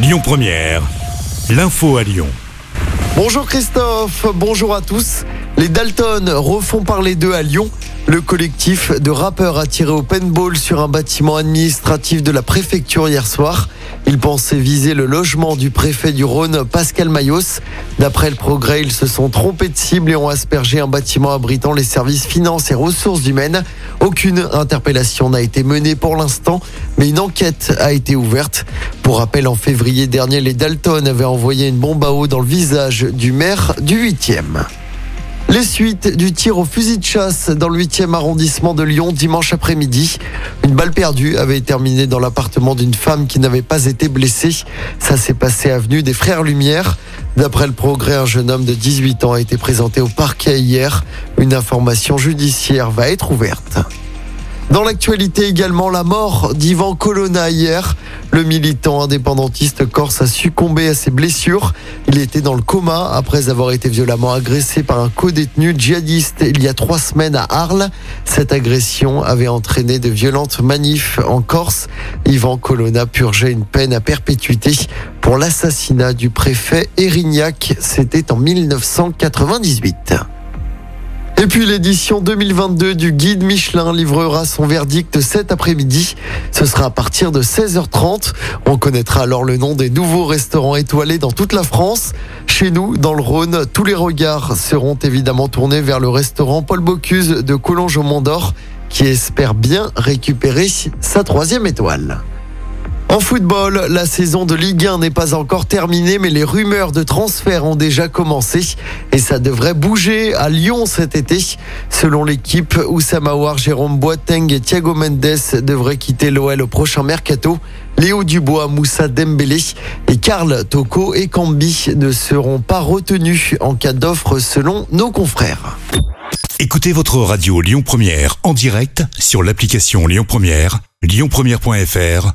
Lyon Première, l'info à Lyon. Bonjour Christophe, bonjour à tous. Les Dalton refont parler d'eux à Lyon. Le collectif de rappeurs a tiré au paintball sur un bâtiment administratif de la préfecture hier soir. Ils pensaient viser le logement du préfet du Rhône, Pascal Mayos. D'après le progrès, ils se sont trompés de cible et ont aspergé un bâtiment abritant les services finances et ressources humaines. Aucune interpellation n'a été menée pour l'instant, mais une enquête a été ouverte. Pour rappel, en février dernier, les Dalton avaient envoyé une bombe à eau dans le visage du maire du 8e. Les suites du tir au fusil de chasse dans le 8e arrondissement de Lyon dimanche après-midi. Une balle perdue avait terminé dans l'appartement d'une femme qui n'avait pas été blessée. Ça s'est passé avenue des Frères Lumière. D'après le progrès, un jeune homme de 18 ans a été présenté au parquet hier. Une information judiciaire va être ouverte. Dans l'actualité également, la mort d'Ivan Colonna hier. Le militant indépendantiste corse a succombé à ses blessures. Il était dans le coma après avoir été violemment agressé par un co-détenu djihadiste il y a trois semaines à Arles. Cette agression avait entraîné de violentes manifs en Corse. Ivan Colonna purgeait une peine à perpétuité pour l'assassinat du préfet Erignac. C'était en 1998. Et puis l'édition 2022 du guide Michelin livrera son verdict cet après-midi. Ce sera à partir de 16h30. On connaîtra alors le nom des nouveaux restaurants étoilés dans toute la France. Chez nous, dans le Rhône, tous les regards seront évidemment tournés vers le restaurant Paul Bocuse de Collonges au Mont d'Or qui espère bien récupérer sa troisième étoile. En football, la saison de Ligue 1 n'est pas encore terminée, mais les rumeurs de transfert ont déjà commencé et ça devrait bouger à Lyon cet été. Selon l'équipe, Oussama Aouar, Jérôme Boateng et Thiago Mendes devraient quitter l'OL au prochain mercato. Léo Dubois, Moussa Dembélé et Karl Toko et Cambi ne seront pas retenus en cas d'offre selon nos confrères. Écoutez votre radio Lyon Première en direct sur l'application Lyon Première, lyonpremière.fr